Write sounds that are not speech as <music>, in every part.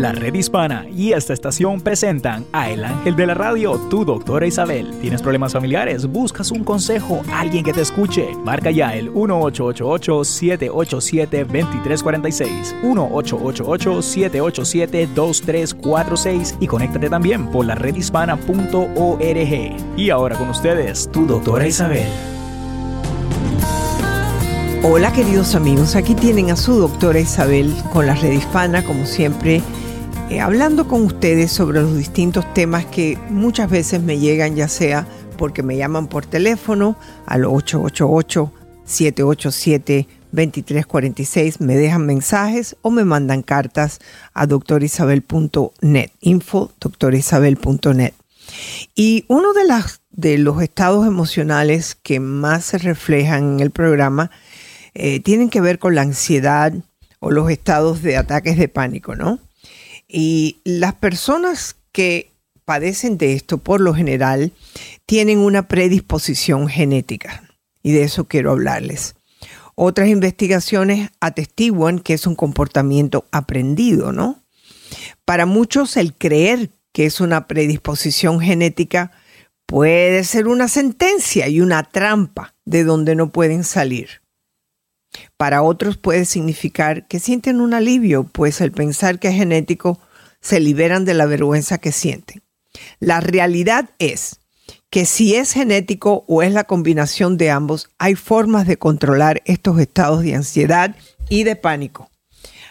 La Red Hispana y esta estación presentan a El Ángel de la Radio, tu doctora Isabel. ¿Tienes problemas familiares? ¿Buscas un consejo? ¿Alguien que te escuche? Marca ya el 1888-787-2346, 1888-787-2346 y conéctate también por la redhispana.org. Y ahora con ustedes, tu doctora Isabel. Hola queridos amigos, aquí tienen a su doctora Isabel con la red hispana, como siempre, eh, hablando con ustedes sobre los distintos temas que muchas veces me llegan, ya sea porque me llaman por teléfono al 888-787-2346, me dejan mensajes o me mandan cartas a doctorisabel.net, info doctorisabel.net. Y uno de, los estados emocionales que más se reflejan en el programa eh, tienen que ver con la ansiedad o los estados de ataques de pánico, ¿no? Y las personas que padecen de esto, por lo general, tienen una predisposición genética. Y de eso quiero hablarles. Otras investigaciones atestiguan que es un comportamiento aprendido, ¿no? Para muchos el creer que es una predisposición genética puede ser una sentencia y una trampa de donde no pueden salir. Para otros puede significar que sienten un alivio, pues al pensar que es genético se liberan de la vergüenza que sienten. La realidad es que si es genético o es la combinación de ambos, hay formas de controlar estos estados de ansiedad y de pánico.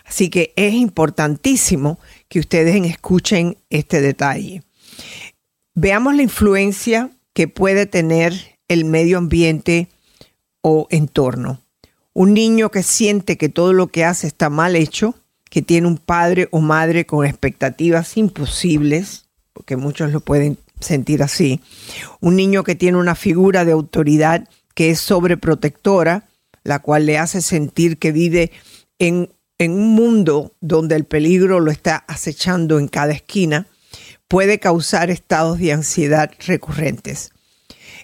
Así que es importantísimo que ustedes escuchen este detalle. Veamos la influencia que puede tener el medio ambiente o entorno. Un niño que siente que todo lo que hace está mal hecho, que tiene un padre o madre con expectativas imposibles, porque muchos lo pueden sentir así. Un niño que tiene una figura de autoridad que es sobreprotectora, la cual le hace sentir que vive en, en un mundo donde el peligro lo está acechando en cada esquina, puede causar estados de ansiedad recurrentes.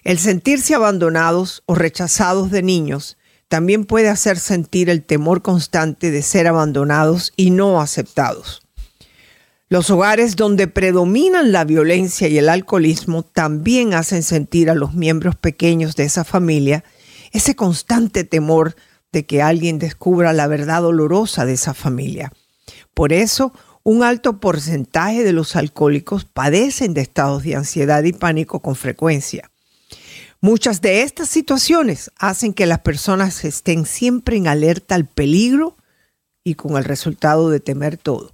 El sentirse abandonados o rechazados de niños también puede hacer sentir el temor constante de ser abandonados y no aceptados. Los hogares donde predominan la violencia y el alcoholismo también hacen sentir a los miembros pequeños de esa familia ese constante temor de que alguien descubra la verdad dolorosa de esa familia. Por eso, un alto porcentaje de los alcohólicos padecen de estados de ansiedad y pánico con frecuencia. Muchas de estas situaciones hacen que las personas estén siempre en alerta al peligro y con el resultado de temer todo.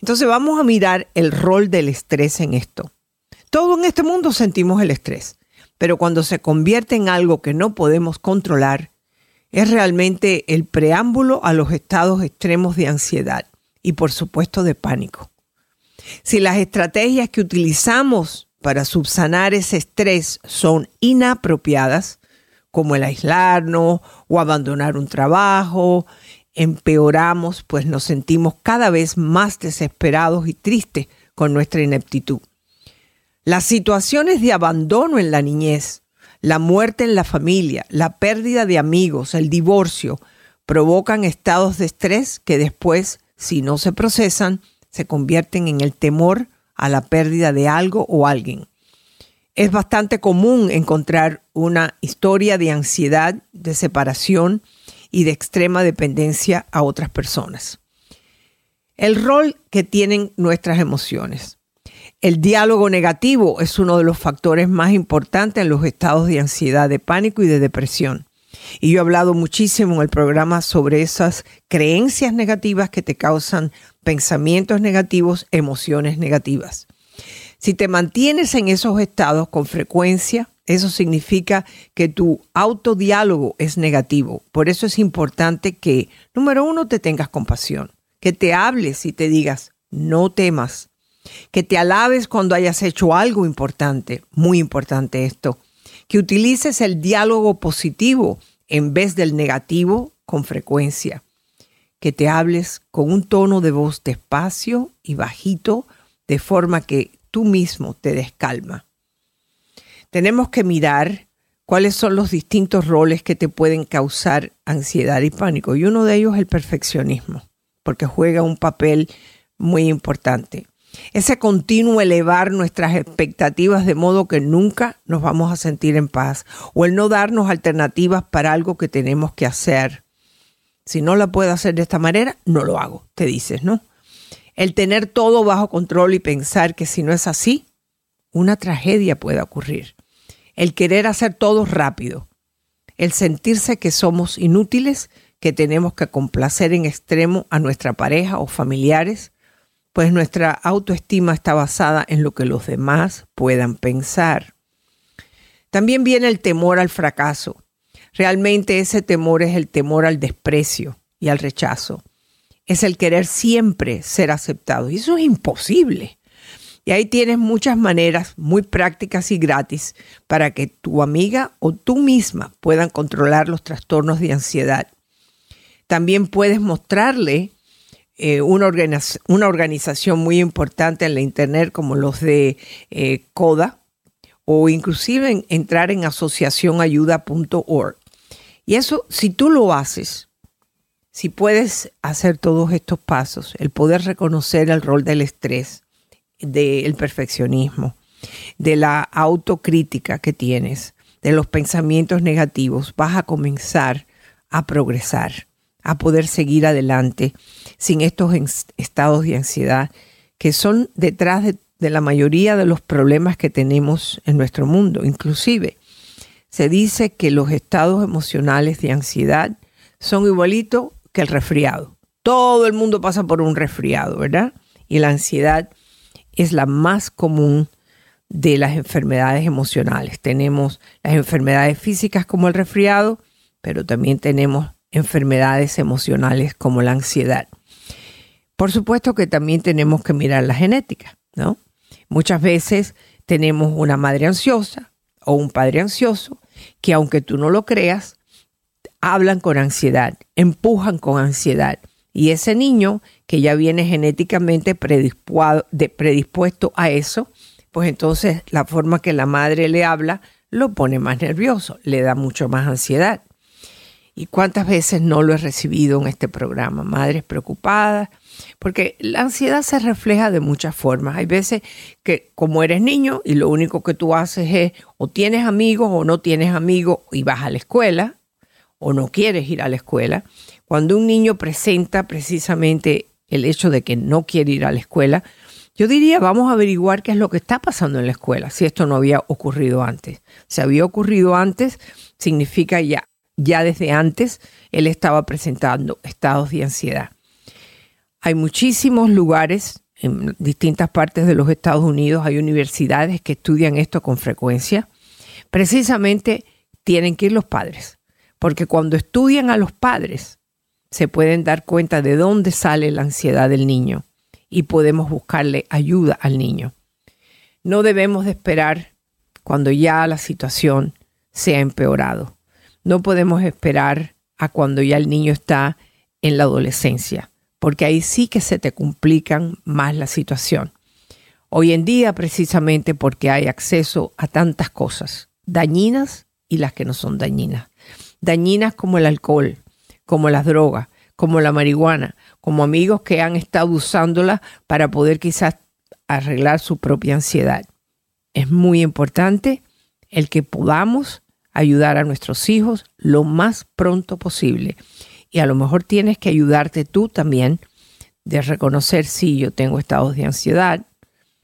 Entonces vamos a mirar el rol del estrés en esto. Todo en este mundo sentimos el estrés, pero cuando se convierte en algo que no podemos controlar, es realmente el preámbulo a los estados extremos de ansiedad y por supuesto de pánico. Si las estrategias que utilizamos para subsanar ese estrés son inapropiadas, como el aislarnos o abandonar un trabajo, empeoramos, pues nos sentimos cada vez más desesperados y tristes con nuestra ineptitud. Las situaciones de abandono en la niñez, la muerte en la familia, la pérdida de amigos, el divorcio, provocan estados de estrés que después, si no se procesan, se convierten en el temor a la pérdida de algo o alguien. Es bastante común encontrar una historia de ansiedad, de separación y de extrema dependencia a otras personas. El rol que tienen nuestras emociones. El diálogo negativo es uno de los factores más importantes en los estados de ansiedad, de pánico y de depresión. Y yo he hablado muchísimo en el programa sobre esas creencias negativas que te causan pensamientos negativos, emociones negativas. Si te mantienes en esos estados con frecuencia, eso significa que tu autodiálogo es negativo. Por eso es importante que, número uno, te tengas compasión, que te hables y te digas, no temas, que te alabes cuando hayas hecho algo importante, muy importante esto, que utilices el diálogo positivo en vez del negativo con frecuencia, que te hables con un tono de voz despacio y bajito, de forma que tú mismo te descalma. Tenemos que mirar cuáles son los distintos roles que te pueden causar ansiedad y pánico. Y uno de ellos es el perfeccionismo, porque juega un papel muy importante. Ese continuo elevar nuestras expectativas de modo que nunca nos vamos a sentir en paz. O el no darnos alternativas para algo que tenemos que hacer. Si no la puedo hacer de esta manera, no lo hago, te dices, ¿no? El tener todo bajo control y pensar que si no es así, una tragedia puede ocurrir. El querer hacer todo rápido. El sentirse que somos inútiles, que tenemos que complacer en extremo a nuestra pareja o familiares, pues nuestra autoestima está basada en lo que los demás puedan pensar. También viene el temor al fracaso. Realmente ese temor es el temor al desprecio y al rechazo. Es el querer siempre ser aceptado. Y eso es imposible. Y ahí tienes muchas maneras muy prácticas y gratis para que tu amiga o tú misma puedan controlar los trastornos de ansiedad. También puedes mostrarle eh, una, una, organización muy importante en la Internet como los de eh, CODA o inclusive entrar en asociacionayuda.org. Y eso, si tú lo haces, si puedes hacer todos estos pasos, el poder reconocer el rol del estrés, del perfeccionismo, de la autocrítica que tienes, de los pensamientos negativos, vas a comenzar a progresar, a poder seguir adelante sin estos estados de ansiedad que son detrás de, la mayoría de los problemas que tenemos en nuestro mundo. Inclusive se dice que los estados emocionales de ansiedad son igualitos que el resfriado. Todo el mundo pasa por un resfriado, ¿verdad? Y la ansiedad es la más común de las enfermedades emocionales. Tenemos las enfermedades físicas como el resfriado, pero también tenemos enfermedades emocionales como la ansiedad. Por supuesto que también tenemos que mirar la genética, ¿no? Muchas veces tenemos una madre ansiosa o un padre ansioso que aunque tú no lo creas, hablan con ansiedad, empujan con ansiedad y ese niño que ya viene genéticamente predispuesto a eso, pues entonces la forma que la madre le habla lo pone más nervioso, le da mucho más ansiedad. ¿Y cuántas veces no lo he recibido en este programa? Madres preocupadas, porque la ansiedad se refleja de muchas formas. Hay veces que como eres niño y lo único que tú haces es o tienes amigos o no tienes amigos y vas a la escuela o no quieres ir a la escuela, cuando un niño presenta precisamente el hecho de que no quiere ir a la escuela, yo diría, vamos a averiguar qué es lo que está pasando en la escuela, si esto no había ocurrido antes. Si había ocurrido antes, significa ya, ya desde antes él estaba presentando estados de ansiedad. Hay muchísimos lugares en distintas partes de los Estados Unidos, hay universidades que estudian esto con frecuencia. Precisamente tienen que ir los padres, porque cuando estudian a los padres, se pueden dar cuenta de dónde sale la ansiedad del niño y podemos buscarle ayuda al niño. No debemos de esperar cuando ya la situación se ha empeorado. No podemos esperar a cuando ya el niño está en la adolescencia, porque ahí sí que se te complican más la situación. Hoy en día, precisamente porque hay acceso a tantas cosas, dañinas y las que no son dañinas. Dañinas como el alcohol, como las drogas, como la marihuana, como amigos que han estado usándola para poder quizás arreglar su propia ansiedad. Es muy importante el que podamos ayudar a nuestros hijos lo más pronto posible. Y a lo mejor tienes que ayudarte tú también de reconocer si yo tengo estados de ansiedad,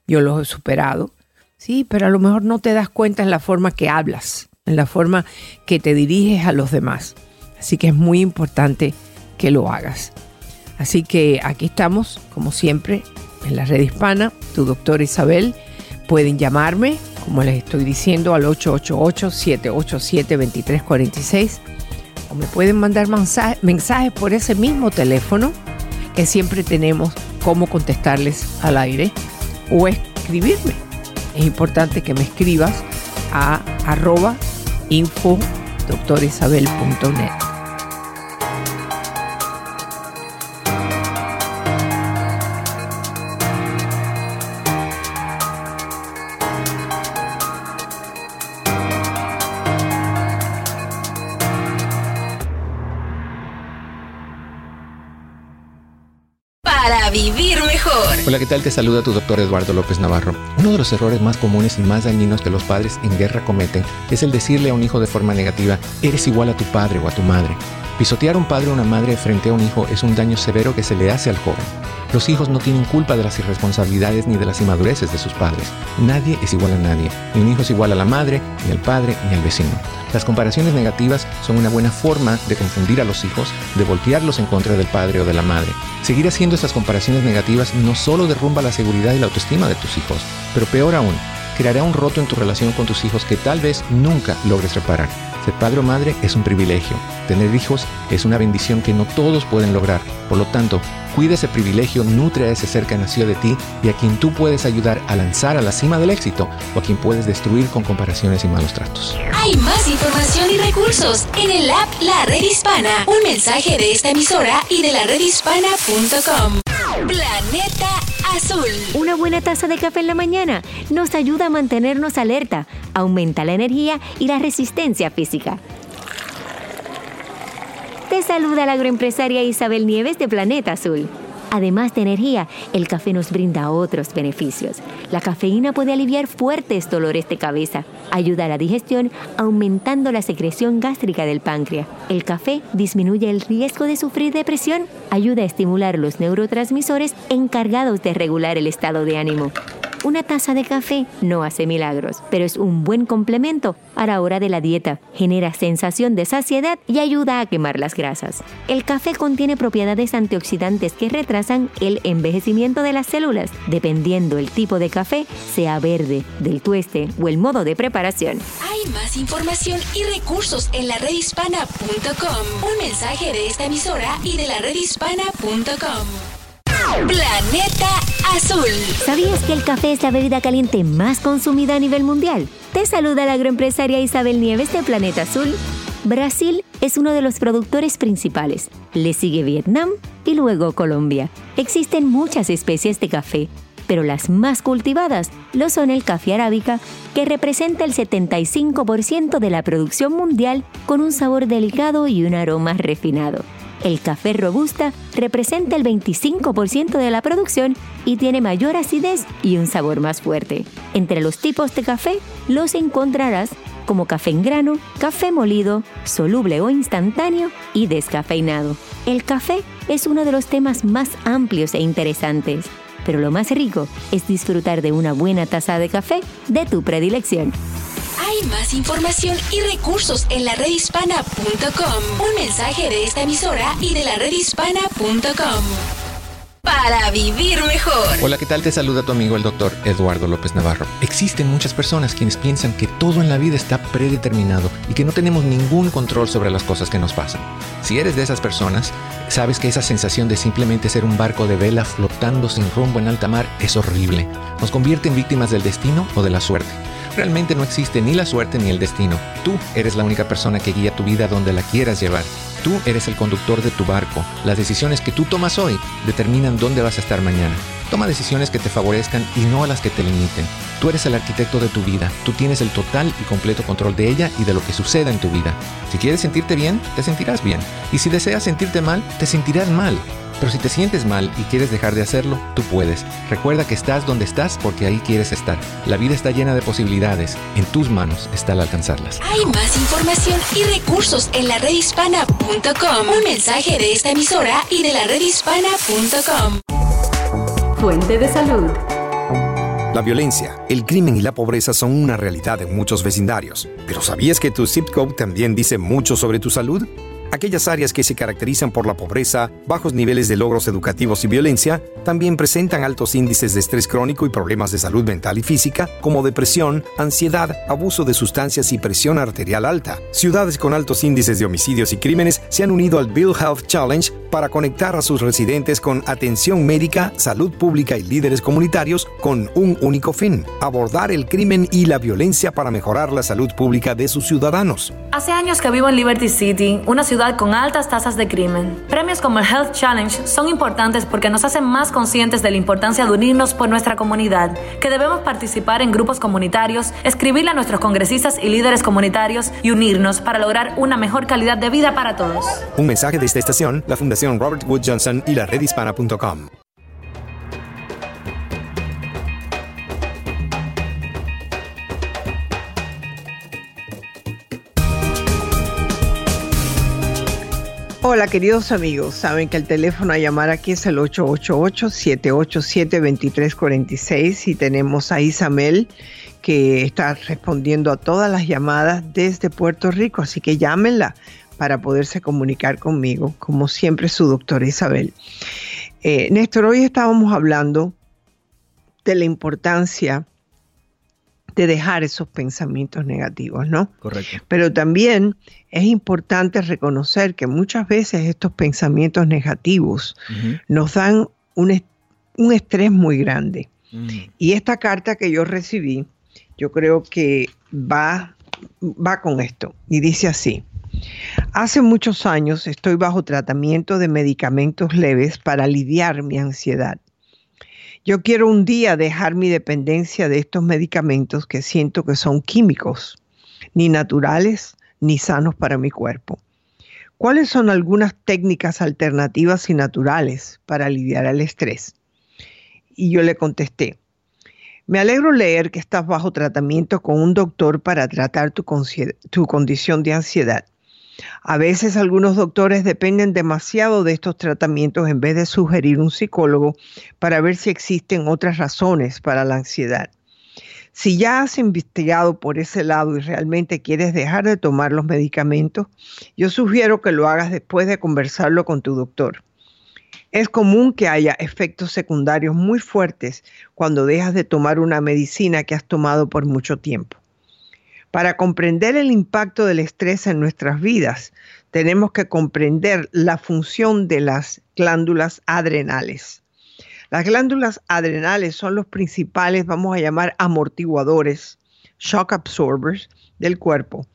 yo los he superado, sí, pero a lo mejor no te das cuenta en la forma que hablas, en la forma que te diriges a los demás. Así que es muy importante que lo hagas. Así que aquí estamos, como siempre, en la red hispana, tu doctora Isabel. Pueden llamarme, como les estoy diciendo, al 888-787-2346 o me pueden mandar mensajes por ese mismo teléfono que siempre tenemos cómo contestarles al aire o escribirme. Es importante que me escribas a arroba info para Hola, ¿qué tal? Te saluda tu doctor Eduardo López Navarro. Uno de los errores más comunes y más dañinos que los padres en guerra cometen es el decirle a un hijo de forma negativa, eres igual a tu padre o a tu madre. Pisotear a un padre o una madre frente a un hijo es un daño severo que se le hace al joven. Los hijos no tienen culpa de las irresponsabilidades ni de las inmadureces de sus padres. Nadie es igual a nadie. Ni un hijo es igual a la madre, ni al padre, ni al vecino. Las comparaciones negativas son una buena forma de confundir a los hijos, de voltearlos en contra del padre o de la madre. Seguir haciendo estas comparaciones negativas no solo derrumba la seguridad y la autoestima de tus hijos, pero peor aún, creará un roto en tu relación con tus hijos que tal vez nunca logres reparar. Ser padre o madre es un privilegio. Tener hijos es una bendición que no todos pueden lograr. Por lo tanto, cuida ese privilegio, nutre a ese ser que nació de ti y a quien tú puedes ayudar a lanzar a la cima del éxito o a quien puedes destruir con comparaciones y malos tratos. Hay más información y recursos en el app La Red Hispana. Un mensaje de esta emisora y de la redhispana.com. Planeta Azul. Una buena taza de café en la mañana nos ayuda a mantenernos alerta, aumenta la energía y la resistencia física. Te saluda la agroempresaria Isabel Nieves de Planeta Azul. Además de energía, el café nos brinda otros beneficios. La cafeína puede aliviar fuertes dolores de cabeza, ayuda a la digestión aumentando la secreción gástrica del páncreas. El café disminuye el riesgo de sufrir depresión, ayuda a estimular los neurotransmisores encargados de regular el estado de ánimo. Una taza de café no hace milagros, pero es un buen complemento a la hora de la dieta. Genera sensación de saciedad y ayuda a quemar las grasas. El café contiene propiedades antioxidantes que retrasan el envejecimiento de las células, dependiendo el tipo de café, sea verde, del tueste o el modo de preparación. Hay más información y recursos en la redhispana.com. Un mensaje de esta emisora y de la Planeta Azul. ¿Sabías que el café es la bebida caliente más consumida a nivel mundial? Te saluda la agroempresaria Isabel Nieves de Planeta Azul. Brasil es uno de los productores principales. Le sigue Vietnam y luego Colombia. Existen muchas especies de café, pero las más cultivadas lo son el café arábica, que representa el 75% de la producción mundial con un sabor delicado y un aroma refinado. El café robusta representa el 25% de la producción y tiene mayor acidez y un sabor más fuerte. Entre los tipos de café los encontrarás como café en grano, café molido, soluble o instantáneo y descafeinado. El café es uno de los temas más amplios e interesantes, pero lo más rico es disfrutar de una buena taza de café de tu predilección. Hay más información y recursos en la redhispana.com. Un mensaje de esta emisora y de la redhispana.com. Para vivir mejor. Hola, ¿qué tal? Te saluda tu amigo el doctor Eduardo López Navarro. Existen muchas personas quienes piensan que todo en la vida está predeterminado y que no tenemos ningún control sobre las cosas que nos pasan. Si eres de esas personas, sabes que esa sensación de simplemente ser un barco de vela flotando sin rumbo en alta mar es horrible. Nos convierte en víctimas del destino o de la suerte. Realmente no existe ni la suerte ni el destino. Tú eres la única persona que guía tu vida donde la quieras llevar. Tú eres el conductor de tu barco. Las decisiones que tú tomas hoy determinan dónde vas a estar mañana. Toma decisiones que te favorezcan y no a las que te limiten. Tú eres el arquitecto de tu vida. Tú tienes el total y completo control de ella y de lo que suceda en tu vida. Si quieres sentirte bien, te sentirás bien. Y si deseas sentirte mal, te sentirás mal. Pero si te sientes mal y quieres dejar de hacerlo, tú puedes. Recuerda que estás donde estás porque ahí quieres estar. La vida está llena de posibilidades. En tus manos está el alcanzarlas. Hay más información y recursos en la redhispana.com. Un mensaje de esta emisora y de la redhispana.com. Fuente de salud. La violencia, el crimen y la pobreza son una realidad en muchos vecindarios. Pero ¿sabías que tu zip code también dice mucho sobre tu salud? Aquellas áreas que se caracterizan por la pobreza, bajos niveles de logros educativos y violencia, también presentan altos índices de estrés crónico y problemas de salud mental y física, como depresión, ansiedad, abuso de sustancias y presión arterial alta. Ciudades con altos índices de homicidios y crímenes se han unido al Bill Health Challenge para conectar a sus residentes con atención médica, salud pública y líderes comunitarios con un único fin, abordar el crimen y la violencia para mejorar la salud pública de sus ciudadanos. Hace años que vivo en Liberty City, una ciudad con altas tasas de crimen. Premios como el Health Challenge son importantes porque nos hacen más conscientes de la importancia de unirnos por nuestra comunidad, que debemos participar en grupos comunitarios, escribirle a nuestros congresistas y líderes comunitarios y unirnos para lograr una mejor calidad de vida para todos. Un mensaje de esta estación, la Fundación Robert Wood Johnson y la redhispana.com. Hola queridos amigos, saben que el teléfono a llamar aquí es el 888-787-2346 y tenemos a Isamel que está respondiendo a todas las llamadas desde Puerto Rico, así que llámenla para poderse comunicar conmigo, como siempre su doctora Isabel. Eh, Néstor, hoy estábamos hablando de la importancia de dejar esos pensamientos negativos, ¿no? Correcto. Pero también es importante reconocer que muchas veces estos pensamientos negativos nos dan un, un, estrés muy grande. Mm. Y esta carta que yo recibí, yo creo que va, va con esto. Y dice así. Hace muchos años estoy bajo tratamiento de medicamentos leves para aliviar mi ansiedad. Yo quiero un día dejar mi dependencia de estos medicamentos que siento que son químicos, ni naturales ni sanos para mi cuerpo. ¿Cuáles son algunas técnicas alternativas y naturales para aliviar el estrés? Y yo le contesté, me alegro leer que estás bajo tratamiento con un doctor para tratar tu, tu condición de ansiedad. A veces algunos doctores dependen demasiado de estos tratamientos en vez de sugerir un psicólogo para ver si existen otras razones para la ansiedad. Si ya has investigado por ese lado y realmente quieres dejar de tomar los medicamentos, yo sugiero que lo hagas después de conversarlo con tu doctor. Es común que haya efectos secundarios muy fuertes cuando dejas de tomar una medicina que has tomado por mucho tiempo. Para comprender el impacto del estrés en nuestras vidas, tenemos que comprender la función de las glándulas adrenales. Las glándulas adrenales son los principales, vamos a llamar, amortiguadores, shock absorbers del cuerpo.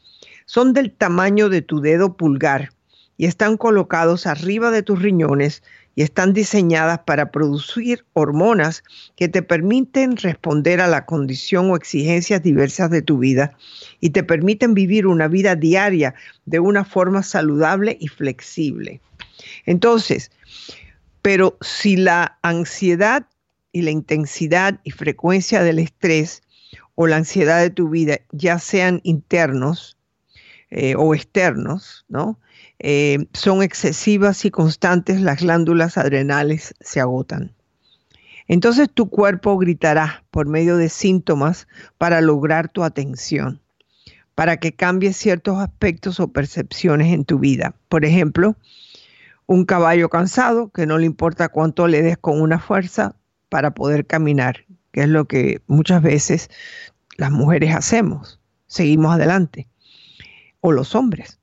Son del tamaño de tu dedo pulgar y están colocados arriba de tus riñones y están diseñadas para producir hormonas que te permiten responder a la condición o exigencias diversas de tu vida y te permiten vivir una vida diaria de una forma saludable y flexible. Entonces, pero si la ansiedad y la intensidad y frecuencia del estrés o la ansiedad de tu vida ya sean internos eh, o externos, ¿no? Eh, son excesivas y constantes, las glándulas adrenales se agotan. Entonces tu cuerpo gritará por medio de síntomas para lograr tu atención, para que cambies ciertos aspectos o percepciones en tu vida. Por ejemplo, un caballo cansado que no le importa cuánto le des con una fuerza para poder caminar, que es lo que muchas veces las mujeres hacemos. Seguimos adelante. O los hombres.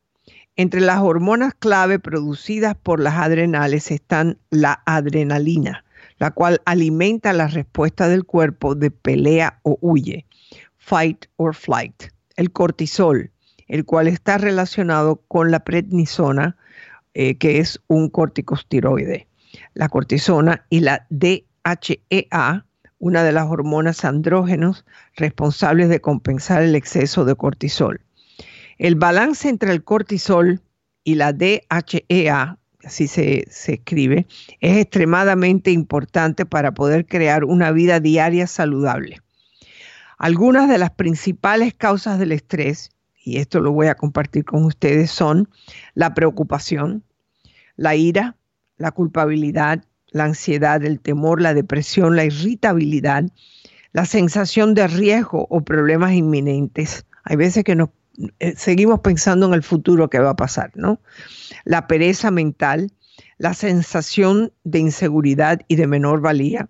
Entre las hormonas clave producidas por las adrenales están la adrenalina, la cual alimenta la respuesta del cuerpo de pelea o huye, fight or flight. El cortisol, el cual está relacionado con la prednisona, eh, que es un corticosteroide. La cortisona y la DHEA, una de las hormonas andrógenos responsables de compensar el exceso de cortisol. El balance entre el cortisol y la DHEA, así se, escribe, es extremadamente importante para poder crear una vida diaria saludable. Algunas de las principales causas del estrés, y esto lo voy a compartir con ustedes, son la preocupación, la ira, la culpabilidad, la ansiedad, el temor, la depresión, la irritabilidad, la sensación de riesgo o problemas inminentes. Hay veces que nos seguimos pensando en el futuro que va a pasar, ¿no? La pereza mental, la sensación de inseguridad y de menor valía,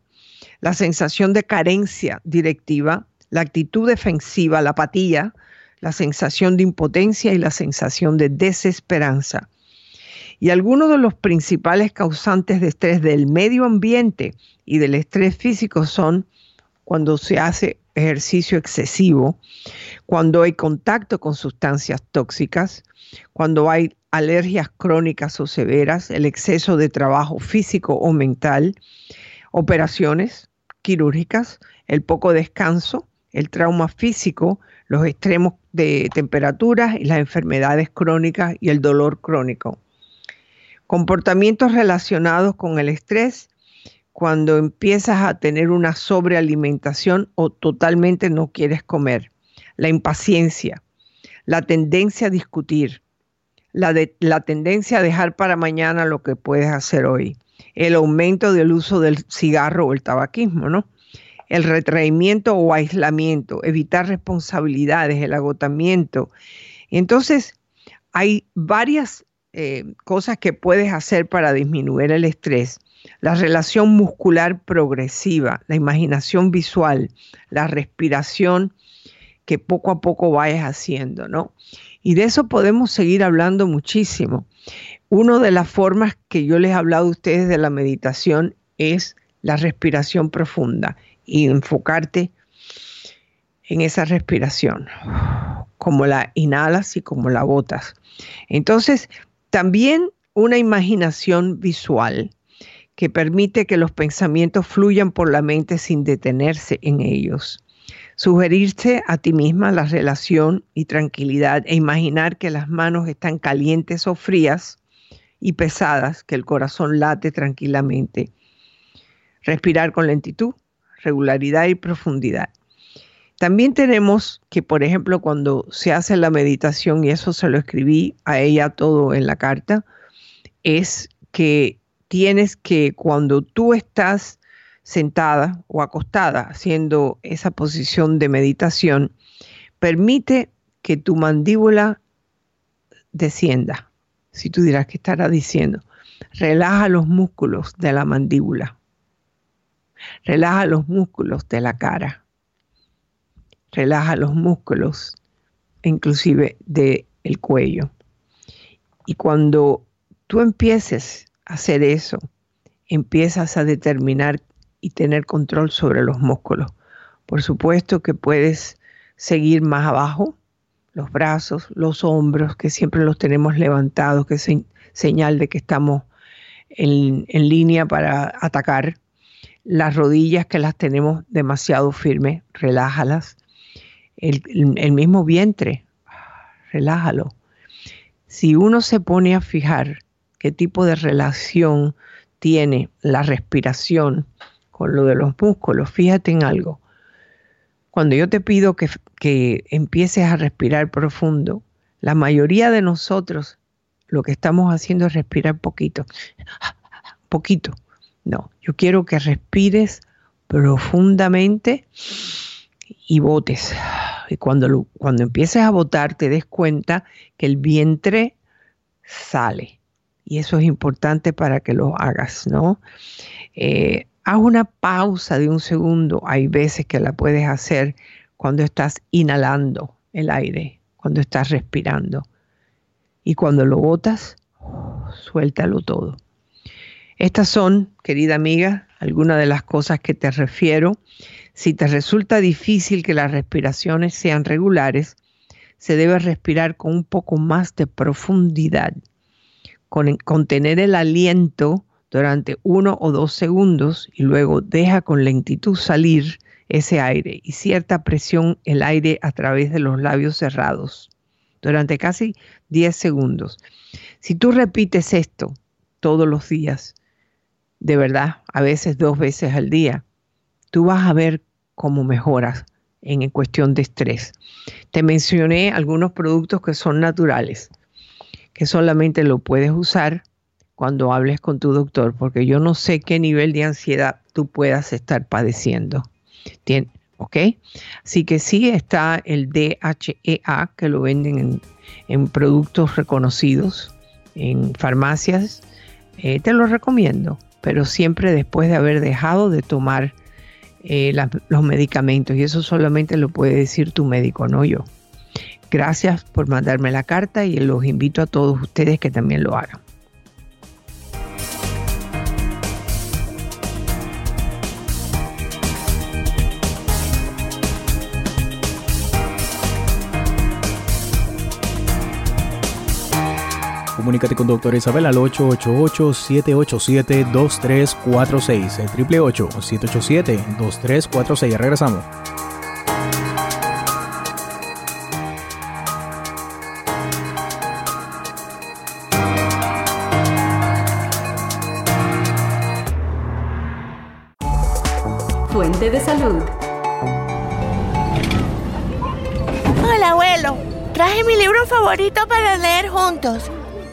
la sensación de carencia directiva, la actitud defensiva, la apatía, la sensación de impotencia y la sensación de desesperanza. Y algunos de los principales causantes de estrés del medio ambiente y del estrés físico son cuando se hace ejercicio excesivo, cuando hay contacto con sustancias tóxicas, cuando hay alergias crónicas o severas, el exceso de trabajo físico o mental, operaciones quirúrgicas, el poco descanso, el trauma físico, los extremos de temperaturas y las enfermedades crónicas y el dolor crónico. Comportamientos relacionados con el estrés cuando empiezas a tener una sobrealimentación o totalmente no quieres comer, la impaciencia, la tendencia a discutir, la, de, la tendencia a dejar para mañana lo que puedes hacer hoy, el aumento del uso del cigarro o el tabaquismo, ¿no? El retraimiento o aislamiento, evitar responsabilidades, el agotamiento. Entonces, hay varias eh, cosas que puedes hacer para disminuir el estrés. La relación muscular progresiva, la imaginación visual, la respiración que poco a poco vayas haciendo, ¿no? Y de eso podemos seguir hablando muchísimo. Una de las formas que yo les he hablado a ustedes de la meditación es la respiración profunda y enfocarte en esa respiración, como la inhalas y como la botas. Entonces, también una imaginación visual que permite que los pensamientos fluyan por la mente sin detenerse en ellos. Sugerirse a ti misma la relación y tranquilidad e imaginar que las manos están calientes o frías y pesadas, que el corazón late tranquilamente. Respirar con lentitud, regularidad y profundidad. También tenemos que, por ejemplo, cuando se hace la meditación, y eso se lo escribí a ella todo en la carta, es que tienes que cuando tú estás sentada o acostada haciendo esa posición de meditación, permite que tu mandíbula descienda. Si tú dirás que estará diciendo, relaja los músculos de la mandíbula, relaja los músculos de la cara, relaja los músculos, inclusive del el cuello. Y cuando tú empieces hacer eso, empiezas a determinar y tener control sobre los músculos. Por supuesto que puedes seguir más abajo, los brazos, los hombros, que siempre los tenemos levantados, que es señal de que estamos en, línea para atacar. Las rodillas que las tenemos demasiado firmes, relájalas. El, el mismo vientre, relájalo. Si uno se pone a fijar qué tipo de relación tiene la respiración con lo de los músculos, fíjate en algo. Cuando yo te pido que, que empieces a respirar profundo, la mayoría de nosotros lo que estamos haciendo es respirar poquito, poquito. No, yo quiero que respires profundamente y botes. Y cuando, cuando empieces a botar, te des cuenta que el vientre sale. Y eso es importante para que lo hagas, ¿no? Eh, haz una pausa de un segundo. Hay veces que la puedes hacer cuando estás inhalando el aire, cuando estás respirando. Y cuando lo botas, suéltalo todo. Estas son, querida amiga, algunas de las cosas que te refiero. Si te resulta difícil que las respiraciones sean regulares, se debe respirar con un poco más de profundidad, con contener el aliento durante uno o dos segundos y luego deja con lentitud salir ese aire y cierta presión el aire a través de los labios cerrados durante casi 10 segundos. Si tú repites esto todos los días, de verdad, a veces dos veces al día, tú vas a ver cómo mejoras en cuestión de estrés. Te mencioné algunos productos que son naturales, que solamente lo puedes usar cuando hables con tu doctor, porque yo no sé qué nivel de ansiedad tú puedas estar padeciendo. ¿Ok? Así que sí está el DHEA, que lo venden en, productos reconocidos, en farmacias. Eh, te lo recomiendo, pero siempre después de haber dejado de tomar eh, los medicamentos. Y eso solamente lo puede decir tu médico, no yo. Gracias por mandarme la carta y los invito a todos ustedes que también lo hagan. Comunícate con Doctora Isabel al 888-787-2346. El 888-787-2346. Regresamos. Hola, abuelo. Traje mi libro favorito para leer juntos.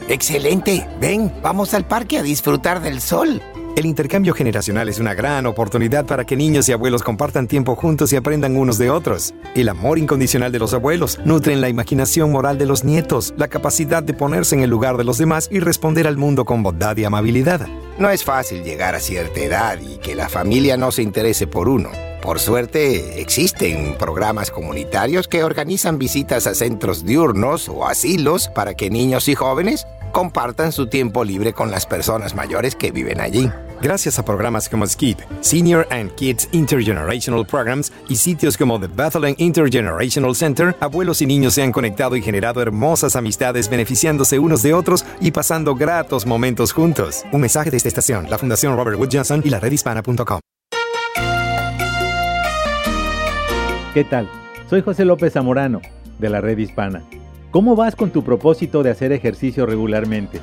Excelente. Ven, vamos al parque a disfrutar del sol. El intercambio generacional es una gran oportunidad para que niños y abuelos compartan tiempo juntos y aprendan unos de otros. El amor incondicional de los abuelos nutren la imaginación moral de los nietos, la capacidad de ponerse en el lugar de los demás y responder al mundo con bondad y amabilidad. No es fácil llegar a cierta edad y que la familia no se interese por uno. Por suerte, existen programas comunitarios que organizan visitas a centros diurnos o asilos para que niños y jóvenes compartan su tiempo libre con las personas mayores que viven allí. Gracias a programas como Skip, Senior and Kids Intergenerational Programs y sitios como The Bethlehem Intergenerational Center, abuelos y niños se han conectado y generado hermosas amistades beneficiándose unos de otros y pasando gratos momentos juntos. Un mensaje de esta estación, la Fundación Robert Wood Johnson y la redhispana.com. ¿Qué tal? Soy José López Zamorano, de la Red Hispana. ¿Cómo vas con tu propósito de hacer ejercicio regularmente?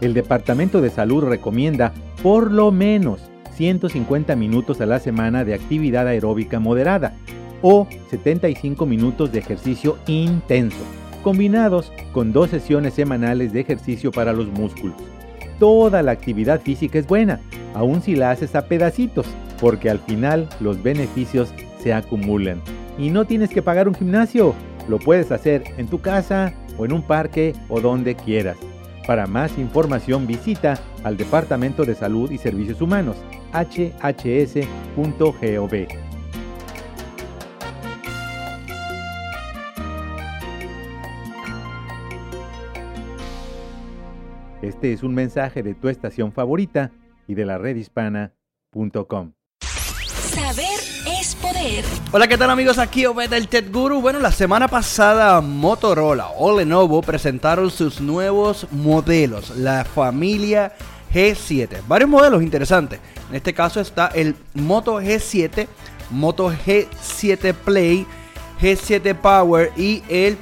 El Departamento de Salud recomienda por lo menos 150 minutos a la semana de actividad aeróbica moderada o 75 minutos de ejercicio intenso, combinados con dos sesiones semanales de ejercicio para los músculos. Toda la actividad física es buena, aun si la haces a pedacitos, porque al final los beneficios se acumulan. Y no tienes que pagar un gimnasio, lo puedes hacer en tu casa o en un parque o donde quieras. Para más información visita al Departamento de Salud y Servicios Humanos, hhs.gov. Este es un mensaje de tu estación favorita y de la redhispana.com. Hola, ¿qué tal amigos? Aquí Obed el Tech Guru. Bueno, la semana pasada Motorola o Lenovo presentaron sus nuevos modelos, la familia G7. Varios modelos interesantes. En este caso está el Moto G7, Moto G7 Play, G7 Power y el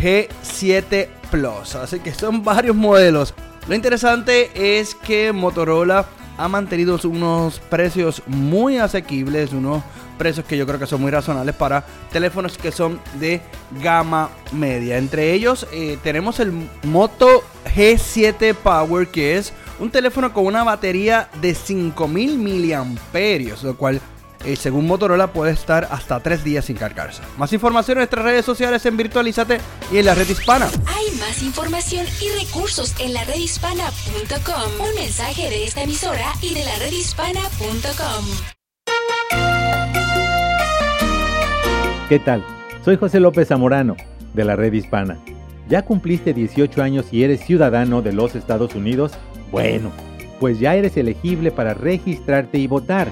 G7 Plus. Así que son varios modelos. Lo interesante es que Motorola ha mantenido unos precios muy asequibles, unos precios que yo creo que son muy razonables para teléfonos que son de gama media. Entre ellos eh, tenemos el Moto G7 Power, que es un teléfono con una batería de 5000 miliamperios, lo cual eh, según Motorola puede estar hasta tres días sin cargarse. Más información en nuestras redes sociales en Virtualizate y en la red hispana. Hay más información y recursos en la redhispana.com. Un mensaje de esta emisora y de la redhispana.com. ¿Qué tal? Soy José López Zamorano, de la Red Hispana. ¿Ya cumpliste 18 años y eres ciudadano de los Estados Unidos? Bueno, pues ya eres elegible para registrarte y votar.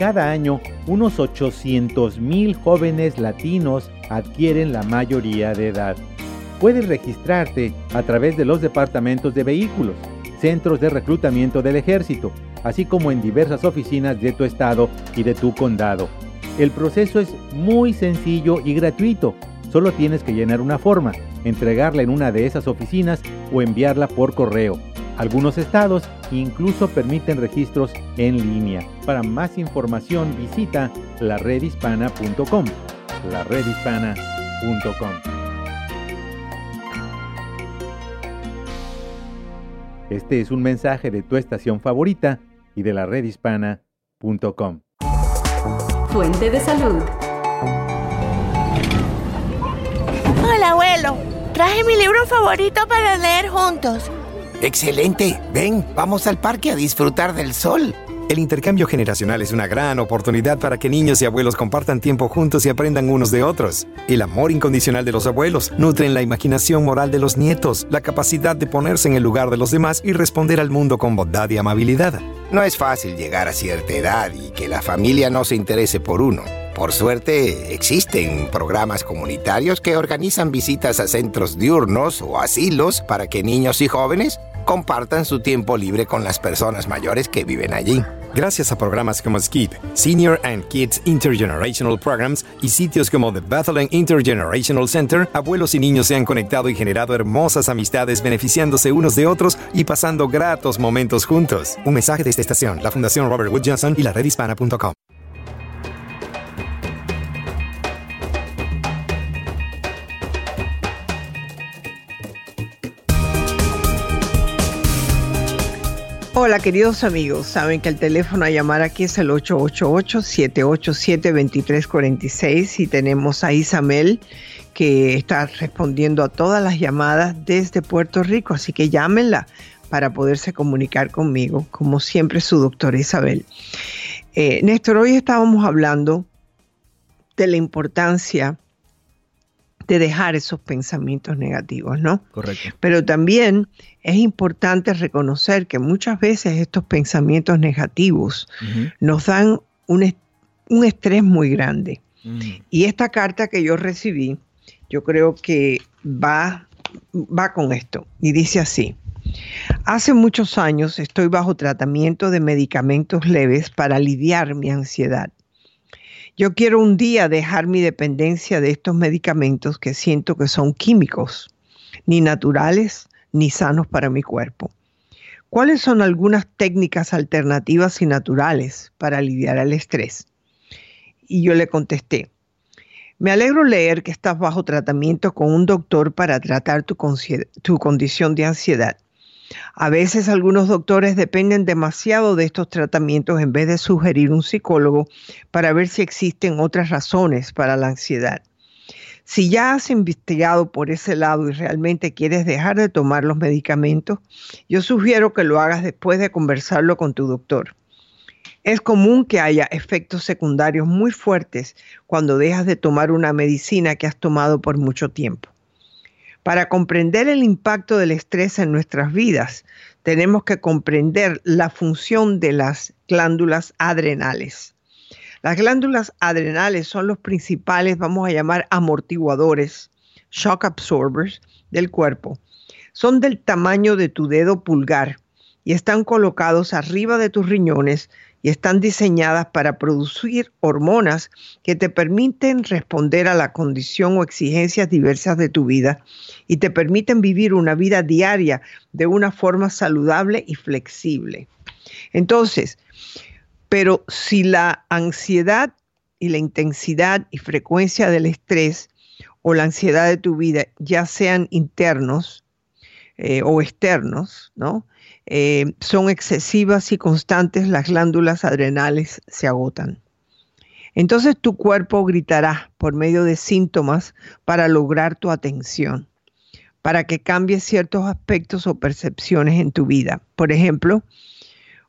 Cada año, unos 800 mil jóvenes latinos adquieren la mayoría de edad. Puedes registrarte a través de los departamentos de vehículos, centros de reclutamiento del ejército, así como en diversas oficinas de tu estado y de tu condado. El proceso es muy sencillo y gratuito. Solo tienes que llenar una forma, entregarla en una de esas oficinas o enviarla por correo. Algunos estados incluso permiten registros en línea. Para más información visita laredhispana.com. laredhispana.com. Este es un mensaje de tu estación favorita y de la redhispana.com. Fuente de salud. Hola, abuelo. Traje mi libro favorito para leer juntos. Excelente. Ven, vamos al parque a disfrutar del sol. El intercambio generacional es una gran oportunidad para que niños y abuelos compartan tiempo juntos y aprendan unos de otros. El amor incondicional de los abuelos nutren la imaginación moral de los nietos, la capacidad de ponerse en el lugar de los demás y responder al mundo con bondad y amabilidad. No es fácil llegar a cierta edad y que la familia no se interese por uno. Por suerte, existen programas comunitarios que organizan visitas a centros diurnos o asilos para que niños y jóvenes compartan su tiempo libre con las personas mayores que viven allí. Gracias a programas como Skip, Senior and Kids Intergenerational Programs y sitios como The Bethlehem Intergenerational Center, abuelos y niños se han conectado y generado hermosas amistades beneficiándose unos de otros y pasando gratos momentos juntos. Un mensaje de esta estación, la Fundación Robert Wood Johnson y la redhispana.com. Hola queridos amigos, saben que el teléfono a llamar aquí es el 888-787-2346 y tenemos a Isamel que está respondiendo a todas las llamadas desde Puerto Rico, así que llámenla para poderse comunicar conmigo, como siempre su doctora Isabel. Eh, Néstor, hoy estábamos hablando de la importancia de dejar esos pensamientos negativos, ¿no? Correcto. Pero también es importante reconocer que muchas veces estos pensamientos negativos nos dan un, un, estrés muy grande. Mm. Y esta carta que yo recibí, yo creo que va, va con esto. Y dice así. Hace muchos años estoy bajo tratamiento de medicamentos leves para aliviar mi ansiedad. Yo quiero un día dejar mi dependencia de estos medicamentos que siento que son químicos, ni naturales ni sanos para mi cuerpo. ¿Cuáles son algunas técnicas alternativas y naturales para aliviar el estrés? Y yo le contesté, me alegro leer que estás bajo tratamiento con un doctor para tratar tu, tu condición de ansiedad. A veces algunos doctores dependen demasiado de estos tratamientos en vez de sugerir un psicólogo para ver si existen otras razones para la ansiedad. Si ya has investigado por ese lado y realmente quieres dejar de tomar los medicamentos, yo sugiero que lo hagas después de conversarlo con tu doctor. Es común que haya efectos secundarios muy fuertes cuando dejas de tomar una medicina que has tomado por mucho tiempo. Para comprender el impacto del estrés en nuestras vidas, tenemos que comprender la función de las glándulas adrenales. Las glándulas adrenales son los principales, vamos a llamar, amortiguadores, shock absorbers del cuerpo. Son del tamaño de tu dedo pulgar y están colocados arriba de tus riñones y están diseñadas para producir hormonas que te permiten responder a la condición o exigencias diversas de tu vida y te permiten vivir una vida diaria de una forma saludable y flexible. Entonces, pero si la ansiedad y la intensidad y frecuencia del estrés o la ansiedad de tu vida ya sean internos eh, o externos, ¿no? Eh, son excesivas y constantes, las glándulas adrenales se agotan. Entonces tu cuerpo gritará por medio de síntomas para lograr tu atención, para que cambies ciertos aspectos o percepciones en tu vida. Por ejemplo,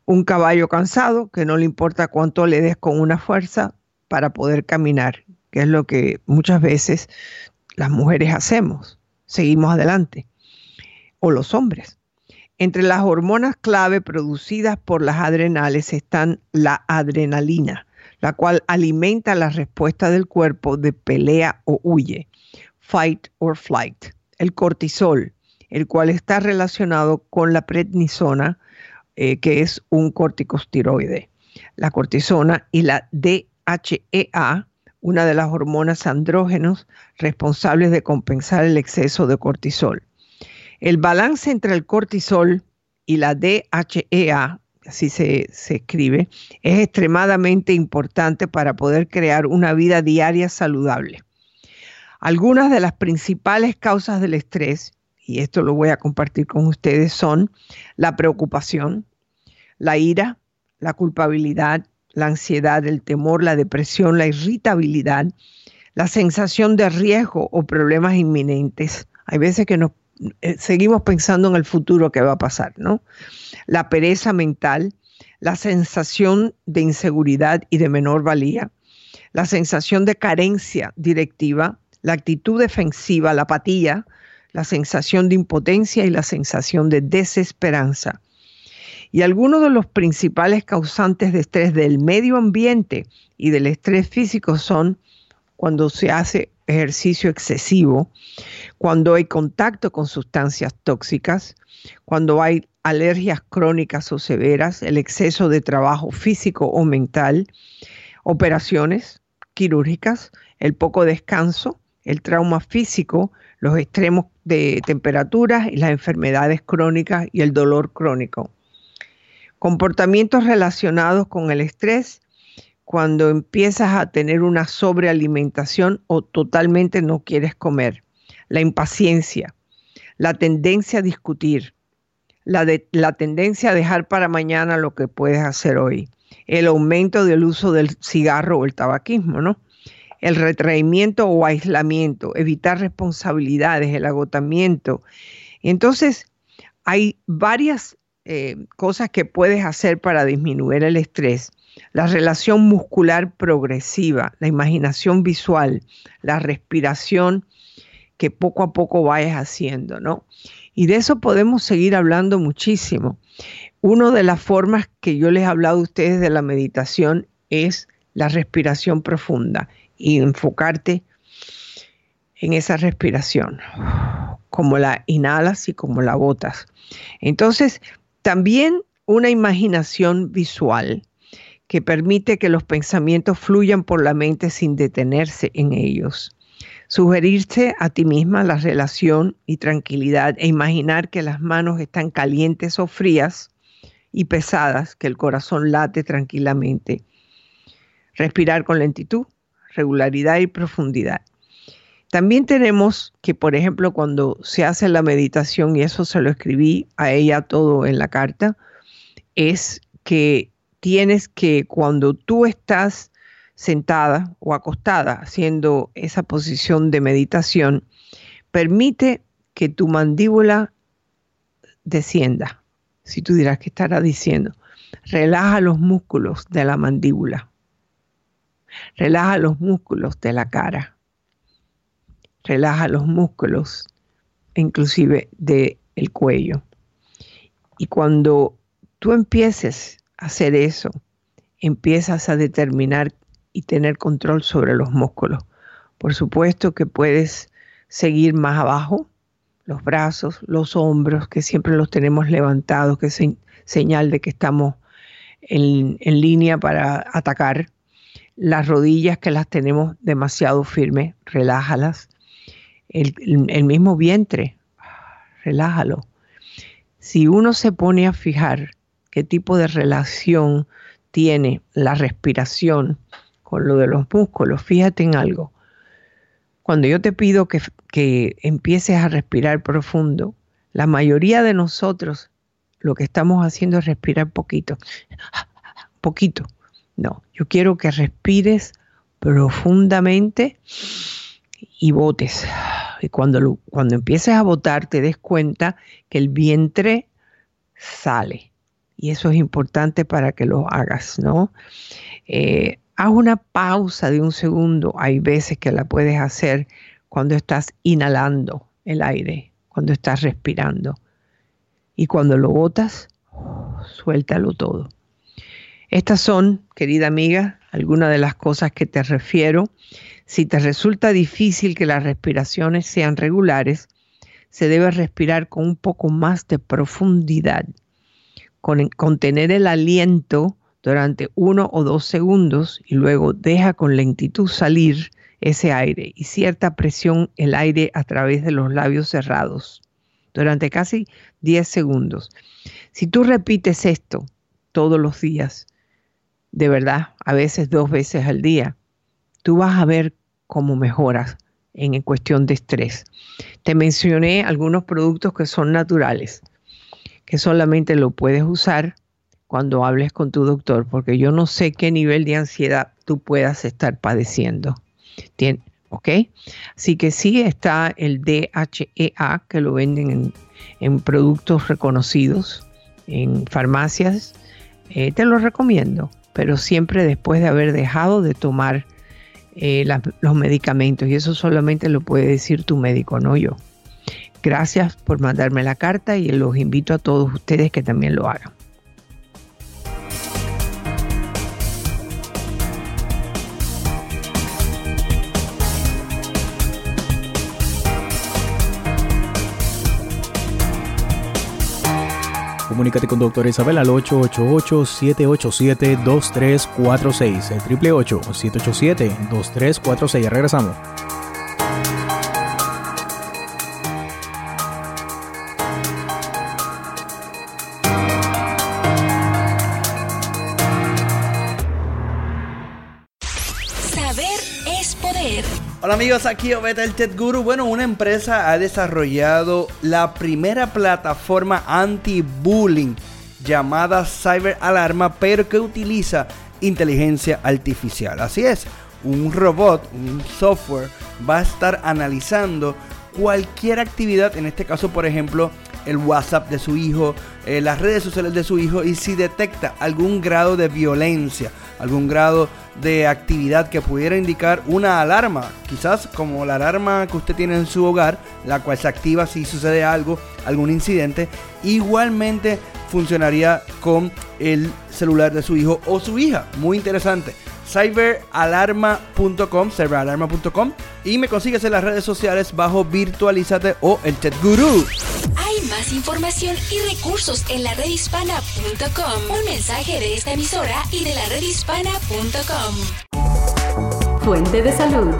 un caballo cansado que no le importa cuánto le des con una fuerza para poder caminar, que es lo que muchas veces las mujeres hacemos. Seguimos adelante. O los hombres. Entre las hormonas clave producidas por las adrenales están la adrenalina, la cual alimenta la respuesta del cuerpo de pelea o huye, fight or flight. El cortisol, el cual está relacionado con la prednisona, eh, que es un corticosteroide. La cortisona y la DHEA, una de las hormonas andrógenos responsables de compensar el exceso de cortisol. El balance entre el cortisol y la DHEA, así se, se, escribe, es extremadamente importante para poder crear una vida diaria saludable. Algunas de las principales causas del estrés, y esto lo voy a compartir con ustedes, son la preocupación, la ira, la culpabilidad, la ansiedad, el temor, la depresión, la irritabilidad, la sensación de riesgo o problemas inminentes. Hay veces que nos seguimos pensando en el futuro que va a pasar, ¿no? La pereza mental, la sensación de inseguridad y de menor valía, la sensación de carencia directiva, la actitud defensiva, la apatía, la sensación de impotencia y la sensación de desesperanza. Y algunos de los principales causantes de estrés del medio ambiente y del estrés físico son cuando se hace ejercicio excesivo, cuando hay contacto con sustancias tóxicas, cuando hay alergias crónicas o severas, el exceso de trabajo físico o mental, operaciones quirúrgicas, el poco descanso, el trauma físico, los extremos de temperaturas y las enfermedades crónicas y el dolor crónico. Comportamientos relacionados con el estrés cuando empiezas a tener una sobrealimentación o totalmente no quieres comer la impaciencia, la tendencia a discutir, la, de, la tendencia a dejar para mañana lo que puedes hacer hoy, el aumento del uso del cigarro o el tabaquismo, ¿no? El retraimiento o aislamiento, evitar responsabilidades, el agotamiento. Entonces, hay varias eh, cosas que puedes hacer para disminuir el estrés. La relación muscular progresiva, la imaginación visual, la respiración que poco a poco vayas haciendo, ¿no? Y de eso podemos seguir hablando muchísimo. Una de las formas que yo les he hablado a ustedes de la meditación es la respiración profunda y enfocarte en esa respiración, como la inhalas y como la botas. Entonces, también una imaginación visual que permite que los pensamientos fluyan por la mente sin detenerse en ellos. Sugerirse a ti misma la relación y tranquilidad e imaginar que las manos están calientes o frías y pesadas, que el corazón late tranquilamente. Respirar con lentitud, regularidad y profundidad. También tenemos que, por ejemplo, cuando se hace la meditación, y eso se lo escribí a ella todo en la carta, es que tienes que cuando tú estás sentada o acostada haciendo esa posición de meditación, permite que tu mandíbula descienda. Si tú dirás que estará diciendo, relaja los músculos de la mandíbula, relaja los músculos de la cara, relaja los músculos, inclusive del el cuello. Y cuando tú empieces hacer eso, empiezas a determinar y tener control sobre los músculos. Por supuesto que puedes seguir más abajo, los brazos, los hombros, que siempre los tenemos levantados, que es señal de que estamos en, línea para atacar. Las rodillas que las tenemos demasiado firmes, relájalas. El, el mismo vientre, relájalo. Si uno se pone a fijar qué tipo de relación tiene la respiración con lo de los músculos, fíjate en algo. Cuando yo te pido que, que empieces a respirar profundo, la mayoría de nosotros lo que estamos haciendo es respirar poquito, <laughs> poquito. No, yo quiero que respires profundamente y botes. Y cuando, cuando empieces a botar, te des cuenta que el vientre sale. Y eso es importante para que lo hagas, ¿no? Eh, haz una pausa de un segundo. Hay veces que la puedes hacer cuando estás inhalando el aire, cuando estás respirando. Y cuando lo botas, suéltalo todo. Estas son, querida amiga, algunas de las cosas que te refiero. Si te resulta difícil que las respiraciones sean regulares, se debe respirar con un poco más de profundidad, con contener el aliento durante uno o dos segundos y luego deja con lentitud salir ese aire y cierta presión el aire a través de los labios cerrados durante casi 10 segundos. Si tú repites esto todos los días, de verdad, a veces dos veces al día, tú vas a ver cómo mejoras en cuestión de estrés. Te mencioné algunos productos que son naturales, que solamente lo puedes usar cuando hables con tu doctor, porque yo no sé qué nivel de ansiedad tú puedas estar padeciendo. ¿Ok? Así que sí está el DHEA, que lo venden en, productos reconocidos, en farmacias. Eh, te lo recomiendo, pero siempre después de haber dejado de tomar eh, los medicamentos. Y eso solamente lo puede decir tu médico, no yo. Gracias por mandarme la carta y los invito a todos ustedes que también lo hagan. Comunícate con Doctora Isabel al 888-787-2346. El 888-787-2346. Regresamos. Amigos, aquí Obeta el Ted Guru. Bueno, una empresa ha desarrollado la primera plataforma anti-bullying llamada Cyber Alarma, pero que utiliza inteligencia artificial. Así es, un robot, un software, va a estar analizando cualquier actividad, en este caso por ejemplo el WhatsApp de su hijo, eh, las redes sociales de su hijo y si detecta algún grado de violencia, algún grado de actividad que pudiera indicar una alarma, quizás como la alarma que usted tiene en su hogar, la cual se activa si sucede algo, algún incidente, igualmente funcionaría con el celular de su hijo o su hija. Muy interesante cyberalarma.com, cyberalarma.com y me consigues en las redes sociales bajo Virtualízate o el Chat Guru. Hay más información y recursos en la redhispana.com. Un mensaje de esta emisora y de la redhispana.com. Fuente de salud.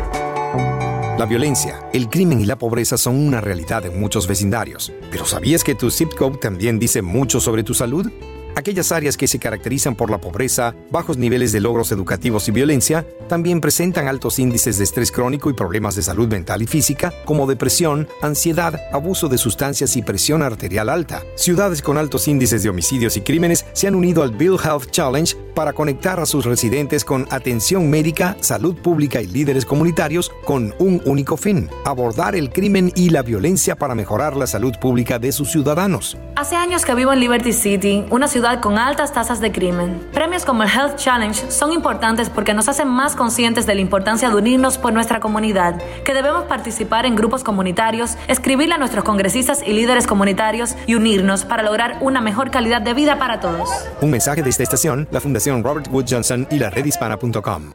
La violencia, el crimen y la pobreza son una realidad en muchos vecindarios. Pero ¿sabías que tu zip code también dice mucho sobre tu salud? Aquellas áreas que se caracterizan por la pobreza, bajos niveles de logros educativos y violencia, también presentan altos índices de estrés crónico y problemas de salud mental y física, como depresión, ansiedad, abuso de sustancias y presión arterial alta. Ciudades con altos índices de homicidios y crímenes se han unido al Bill Health Challenge para conectar a sus residentes con atención médica, salud pública y líderes comunitarios con un único fin, abordar el crimen y la violencia para mejorar la salud pública de sus ciudadanos. Hace años que vivo en Liberty City, una ciudad con altas tasas de crimen. Premios como el Health Challenge son importantes porque nos hacen más conscientes de la importancia de unirnos por nuestra comunidad, que debemos participar en grupos comunitarios, escribirle a nuestros congresistas y líderes comunitarios y unirnos para lograr una mejor calidad de vida para todos. Un mensaje de esta estación, la Fundación Robert Wood Johnson y la redhispana.com.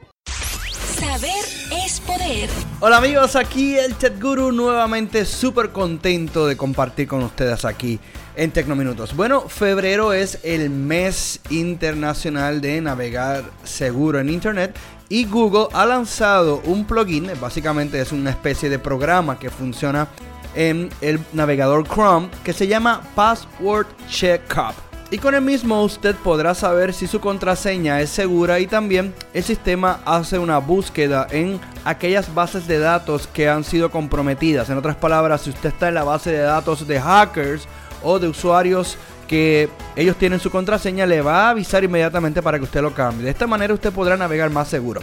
Saber es poder. Hola amigos, aquí el Chat Guru nuevamente súper contento de compartir con ustedes aquí en Tecnominutos. Bueno, febrero es el mes internacional de navegar seguro en Internet y Google ha lanzado un plugin, básicamente es una especie de programa que funciona en el navegador Chrome que se llama Password Checkup. Y con el mismo usted podrá saber si su contraseña es segura y también el sistema hace una búsqueda en aquellas bases de datos que han sido comprometidas. En otras palabras, si usted está en la base de datos de hackers o de usuarios que ellos tienen su contraseña, le va a avisar inmediatamente para que usted lo cambie. De esta manera usted podrá navegar más seguro.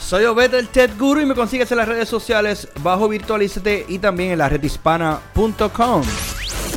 Soy Obed del Ted Guru y me consigues en las redes sociales bajo Virtualízate y también en la redhispana.com.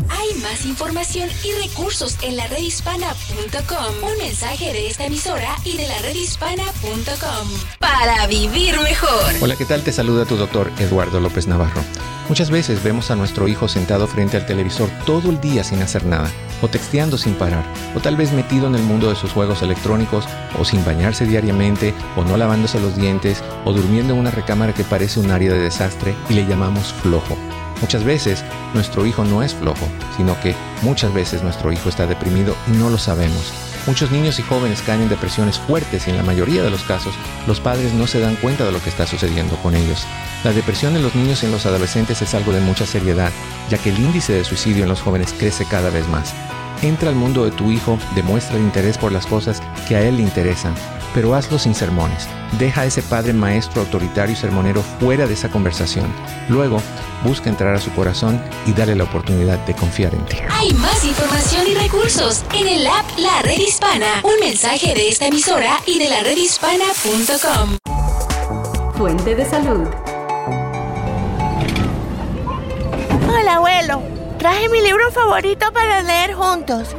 Hay más información y recursos en la redhispana.com. Un mensaje de esta emisora y de la redhispana.com. Para vivir mejor. Hola, ¿qué tal? Te saluda tu doctor Eduardo López Navarro. Muchas veces vemos a nuestro hijo sentado frente al televisor todo el día sin hacer nada, o texteando sin parar, o tal vez metido en el mundo de sus juegos electrónicos, o sin bañarse diariamente, o no lavándose los dientes, o durmiendo en una recámara que parece un área de desastre y le llamamos flojo. Muchas veces nuestro hijo no es flojo, sino que muchas veces nuestro hijo está deprimido y no lo sabemos. Muchos niños y jóvenes caen en depresiones fuertes y en la mayoría de los casos los padres no se dan cuenta de lo que está sucediendo con ellos. La depresión en los niños y en los adolescentes es algo de mucha seriedad, ya que el índice de suicidio en los jóvenes crece cada vez más. Entra al mundo de tu hijo, demuestra el interés por las cosas que a él le interesan, pero hazlo sin sermones. Deja a ese padre maestro autoritario y sermonero fuera de esa conversación. Luego, busca entrar a su corazón y dale la oportunidad de confiar en ti. Hay más información y recursos en el app La Red Hispana. Un mensaje de esta emisora y de la redhispana.com. Fuente de salud. Hola, abuelo. Traje mi libro favorito para leer juntos.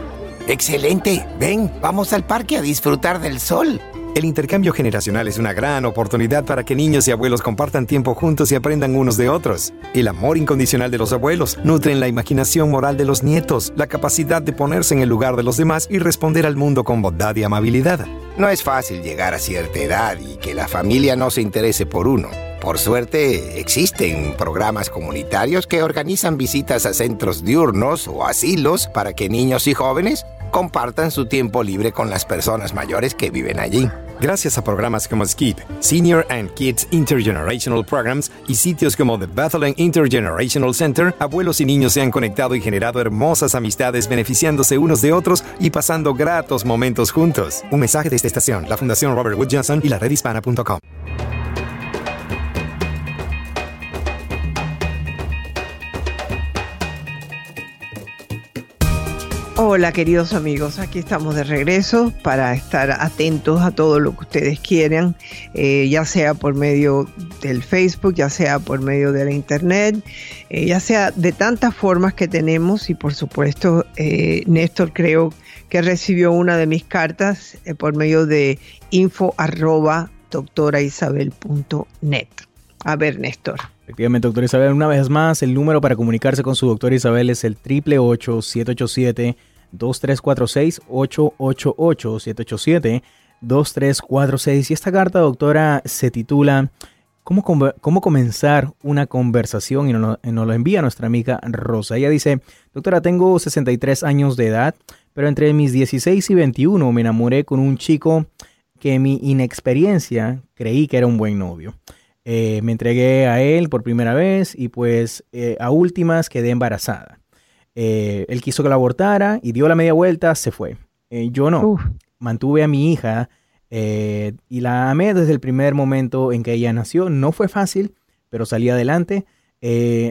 Excelente. Ven, vamos al parque a disfrutar del sol. El intercambio generacional es una gran oportunidad para que niños y abuelos compartan tiempo juntos y aprendan unos de otros. El amor incondicional de los abuelos nutren la imaginación moral de los nietos, la capacidad de ponerse en el lugar de los demás y responder al mundo con bondad y amabilidad. No es fácil llegar a cierta edad y que la familia no se interese por uno. Por suerte, existen programas comunitarios que organizan visitas a centros diurnos o asilos para que niños y jóvenes compartan su tiempo libre con las personas mayores que viven allí. Gracias a programas como Skip, Senior and Kids Intergenerational Programs y sitios como The Bethlehem Intergenerational Center, abuelos y niños se han conectado y generado hermosas amistades beneficiándose unos de otros y pasando gratos momentos juntos. Un mensaje de esta estación, la Fundación Robert Wood Johnson y la redhispana.com. Hola queridos amigos, aquí estamos de regreso para estar atentos a todo lo que ustedes quieran, eh, ya sea por medio del Facebook, ya sea por medio de la internet, eh, ya sea de tantas formas que tenemos y por supuesto eh, Néstor creo que recibió una de mis cartas por medio de info arroba doctoraisabel.net. A ver Néstor. Efectivamente, doctora Isabel, una vez más, el número para comunicarse con su doctora Isabel es el 888-787. 2346-888-787-2346. Y esta carta, doctora, se titula ¿Cómo, cómo comenzar una conversación? Y nos, lo envía nuestra amiga Rosa. Ella dice, doctora, tengo 63 años de edad, pero entre mis 16 y 21 me enamoré con un chico que en mi inexperiencia creí que era un buen novio. Eh, me entregué a él por primera vez y pues eh, a últimas quedé embarazada. Eh, él quiso que la abortara y dio la media vuelta, se fue. Eh, yo no. Mantuve a mi hija eh, y la amé desde el primer momento en que ella nació. No fue fácil, pero salí adelante,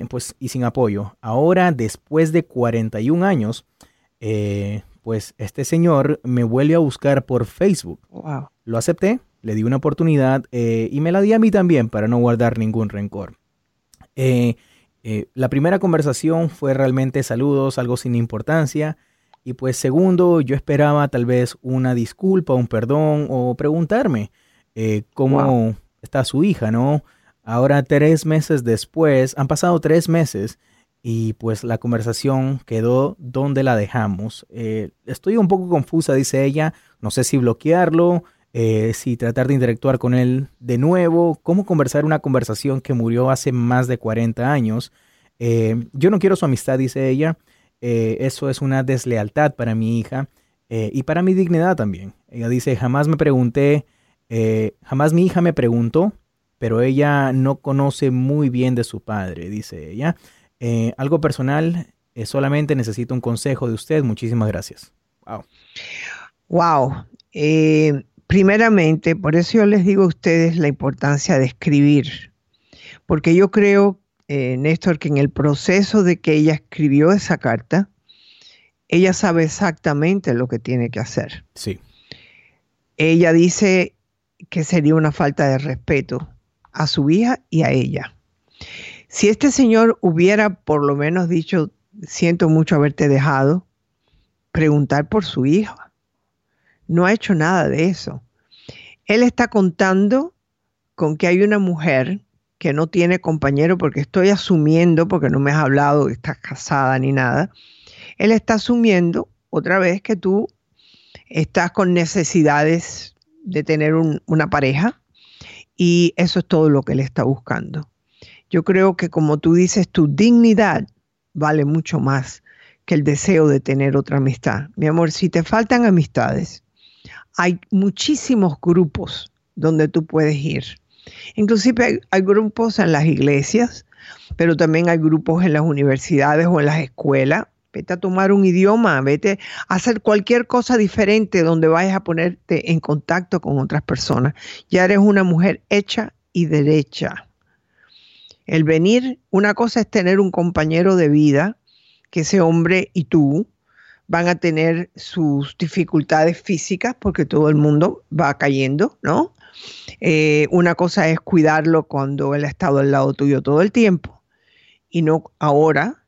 pues y sin apoyo. Ahora, después de 41 años, pues este señor me vuelve a buscar por Facebook. Lo acepté, le di una oportunidad y me la di a mí también para no guardar ningún rencor. Eh, la primera conversación fue realmente saludos, algo sin importancia. Y pues segundo, yo esperaba tal vez una disculpa, un perdón o preguntarme eh, cómo está su hija, ¿no? Ahora tres meses después, han pasado tres meses y pues la conversación quedó donde la dejamos. Eh, estoy un poco confusa, dice ella, no sé si bloquearlo, si tratar de interactuar con él de nuevo, cómo conversar una conversación que murió hace más de 40 años. Eh, yo no quiero su amistad, dice ella. Eh, eso es una deslealtad para mi hija eh, y para mi dignidad también. Ella dice, jamás me pregunté, jamás mi hija me preguntó, pero ella no conoce muy bien de su padre, dice ella. algo personal, solamente necesito un consejo de usted. Muchísimas gracias. Wow. Wow primeramente, por eso yo les digo a ustedes la importancia de escribir, porque yo creo, eh, Néstor, que en el proceso de que ella escribió esa carta, ella sabe exactamente lo que tiene que hacer. Sí. Ella dice que sería una falta de respeto a su hija y a ella. Si este señor hubiera por lo menos dicho, siento mucho haberte dejado, preguntar por su hija no ha hecho nada de eso. Él está contando con que hay una mujer que no tiene compañero, porque estoy asumiendo, porque no me has hablado que estás casada ni nada, él está asumiendo otra vez que tú estás con necesidades de tener una pareja y eso es todo lo que él está buscando. Yo creo que como tú dices, tu dignidad vale mucho más que el deseo de tener otra amistad. Mi amor, si te faltan amistades, hay muchísimos grupos donde tú puedes ir. Inclusive hay, grupos en las iglesias, pero también hay grupos en las universidades o en las escuelas. Vete a tomar un idioma, vete a hacer cualquier cosa diferente donde vayas a ponerte en contacto con otras personas. Ya eres una mujer hecha y derecha. El venir, una cosa es tener un compañero de vida, que ese hombre y tú, van a tener sus dificultades físicas porque todo el mundo va cayendo, ¿no? Eh, una cosa es cuidarlo cuando él ha estado al lado tuyo todo el tiempo y no ahora,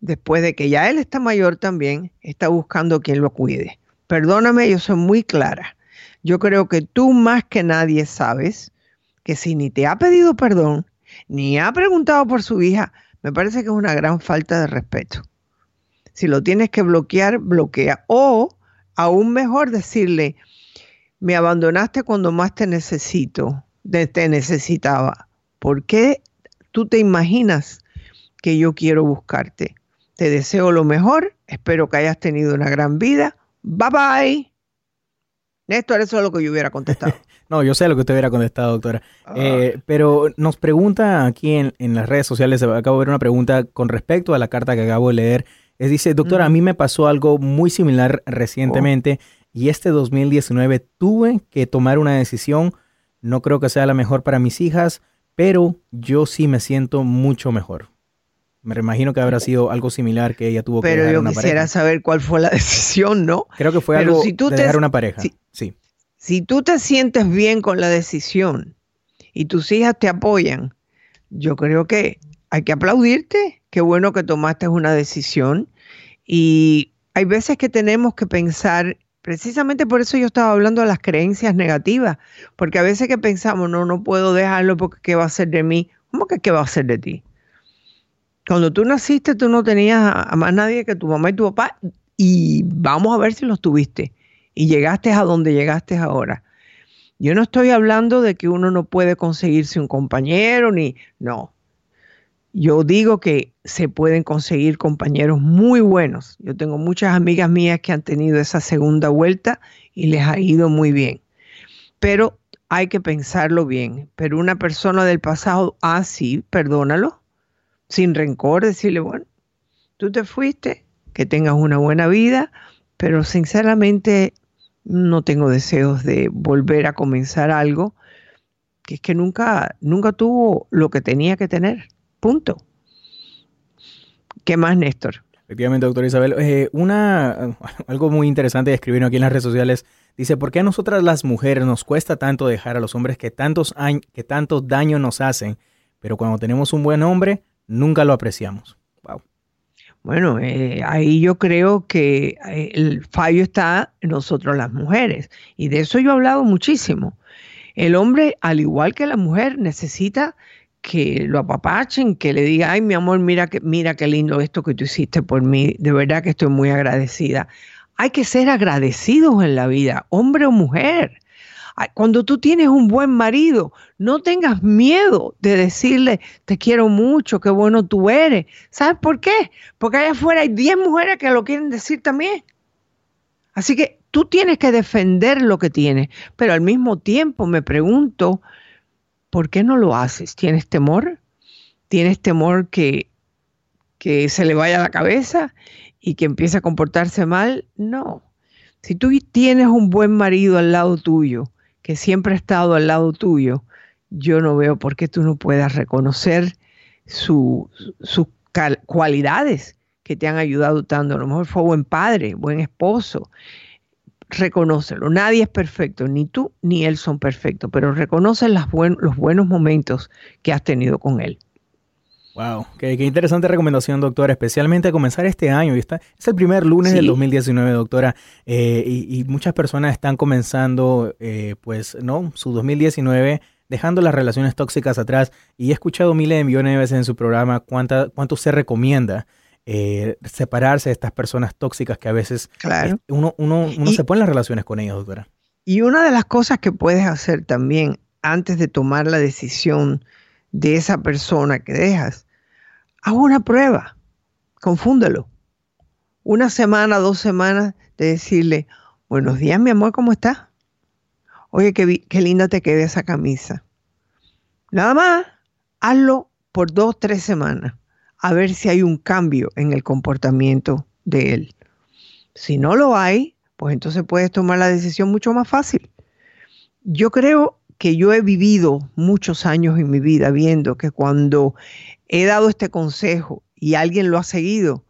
después de que ya él está mayor también, está buscando quien lo cuide. Perdóname, yo soy muy clara. Yo creo que tú más que nadie sabes que si ni te ha pedido perdón, ni ha preguntado por su hija, me parece que es una gran falta de respeto. Si lo tienes que bloquear, bloquea. O aún mejor decirle, me abandonaste cuando más te necesito, te necesitaba. ¿Por qué tú te imaginas que yo quiero buscarte? Te deseo lo mejor, espero que hayas tenido una gran vida. Bye bye. Néstor, eso es lo que yo hubiera contestado. <laughs> no, yo sé lo que usted hubiera contestado, doctora. Ah. Eh, pero nos pregunta aquí en, en, las redes sociales, acabo de ver una pregunta con respecto a la carta que acabo de leer es dice, doctora, a mí me pasó algo muy similar recientemente y este 2019 tuve que tomar una decisión. No creo que sea la mejor para mis hijas, pero yo sí me siento mucho mejor. Me imagino que habrá sido algo similar que ella tuvo que Pero yo quisiera pareja. saber cuál fue la <laughs> decisión, ¿no? Creo que fue Pero algo si tú de te- dejar una pareja. si- sí. Si tú te sientes bien con la decisión y tus hijas te apoyan, yo creo que hay que aplaudirte. Qué bueno que tomaste una decisión. Y hay veces que tenemos que pensar, precisamente por eso yo estaba hablando de las creencias negativas, porque a veces que pensamos, no, no puedo dejarlo porque ¿qué va a hacer de mí? ¿Cómo que qué va a hacer de ti? Cuando tú naciste, tú no tenías a más nadie que tu mamá y tu papá, y vamos a ver si los tuviste. Y llegaste a donde llegaste ahora. Yo no estoy hablando de que uno no puede conseguirse un compañero, ni. No. Yo digo que se pueden conseguir compañeros muy buenos. Yo tengo muchas amigas mías que han tenido esa segunda vuelta y les ha ido muy bien. Pero hay que pensarlo bien. Pero una persona del pasado, ah, perdónalo, sin rencor, decirle, bueno, tú te fuiste, que tengas una buena vida, pero sinceramente no tengo deseos de volver a comenzar algo que es que nunca, nunca tuvo lo que tenía que tener. Punto. ¿Qué más, Néstor? Efectivamente, doctora Isabel. Eh, una, <laughs> algo muy interesante que escribieron aquí en las redes sociales. Dice, ¿por qué a nosotras las mujeres nos cuesta tanto dejar a los hombres que tantos, que tantos daño nos hacen, pero cuando tenemos un buen hombre, nunca lo apreciamos? Wow. Bueno, eh, ahí yo creo que eh, el fallo está en nosotros las mujeres. Y de eso yo he hablado muchísimo. El hombre, al igual que la mujer, necesita que lo apapachen, que le diga, ay, mi amor, mira que, mira qué lindo esto que tú hiciste por mí. De verdad que estoy muy agradecida. Hay que ser agradecidos en la vida, hombre o mujer. Cuando tú tienes un buen marido, no tengas miedo de decirle, te quiero mucho, qué bueno tú eres. ¿Sabes por qué? Porque allá afuera hay 10 mujeres que lo quieren decir también. Así que tú tienes que defender lo que tienes, pero al mismo tiempo me pregunto, ¿por qué no lo haces? ¿Tienes temor? ¿Tienes temor que, que se le vaya la cabeza y que empiece a comportarse mal? No. Si tú tienes un buen marido al lado tuyo, que siempre ha estado al lado tuyo, yo no veo por qué tú no puedas reconocer su- sus cualidades que te han ayudado tanto. A lo mejor fue buen padre, buen esposo. Reconócelo. Nadie es perfecto, ni tú ni él son perfectos, pero reconoce las buen- los buenos momentos que has tenido con él. Wow, qué, qué interesante recomendación, doctora, especialmente a comenzar este año. Y está, es el primer lunes del Sí. 2019, doctora, eh, y, y muchas personas están comenzando, eh, pues, ¿no? Su 2019 dejando las relaciones tóxicas atrás. Y he escuchado miles de millones de veces en su programa cuánta, cuánto se recomienda eh, separarse de estas personas tóxicas que a veces Claro. eh, uno, uno, uno Y- se pone en las relaciones con ellos, doctora. Y una de las cosas que puedes hacer también antes de tomar la decisión de esa persona que dejas, haz una prueba, confúndelo. Una semana, dos semanas de decirle, buenos días mi amor, ¿cómo estás? Oye, qué, qué linda te queda esa camisa. Nada más, hazlo por dos, tres semanas, a ver si hay un cambio en el comportamiento de él. Si no lo hay, pues entonces puedes tomar la decisión mucho más fácil. Yo creo que yo he vivido muchos años en mi vida viendo que cuando he dado este consejo y alguien lo ha seguido,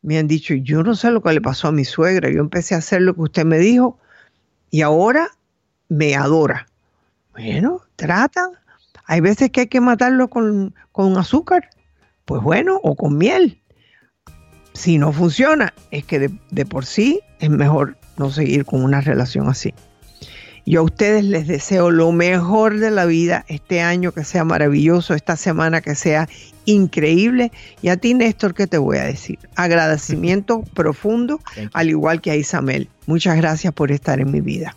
me han dicho, yo no sé lo que le pasó a mi suegra, yo empecé a hacer lo que usted me dijo y ahora me adora. Bueno, trata. Hay veces que hay que matarlo con, con azúcar, pues bueno, o con miel. Si no funciona, es que de, de por sí es mejor no seguir con una relación así. Yo a ustedes les deseo lo mejor de la vida, este año que sea maravilloso, esta semana que sea increíble. Y a ti, Néstor, ¿qué te voy a decir? Agradecimiento <laughs> profundo, al igual que a Isabel. Muchas gracias por estar en mi vida.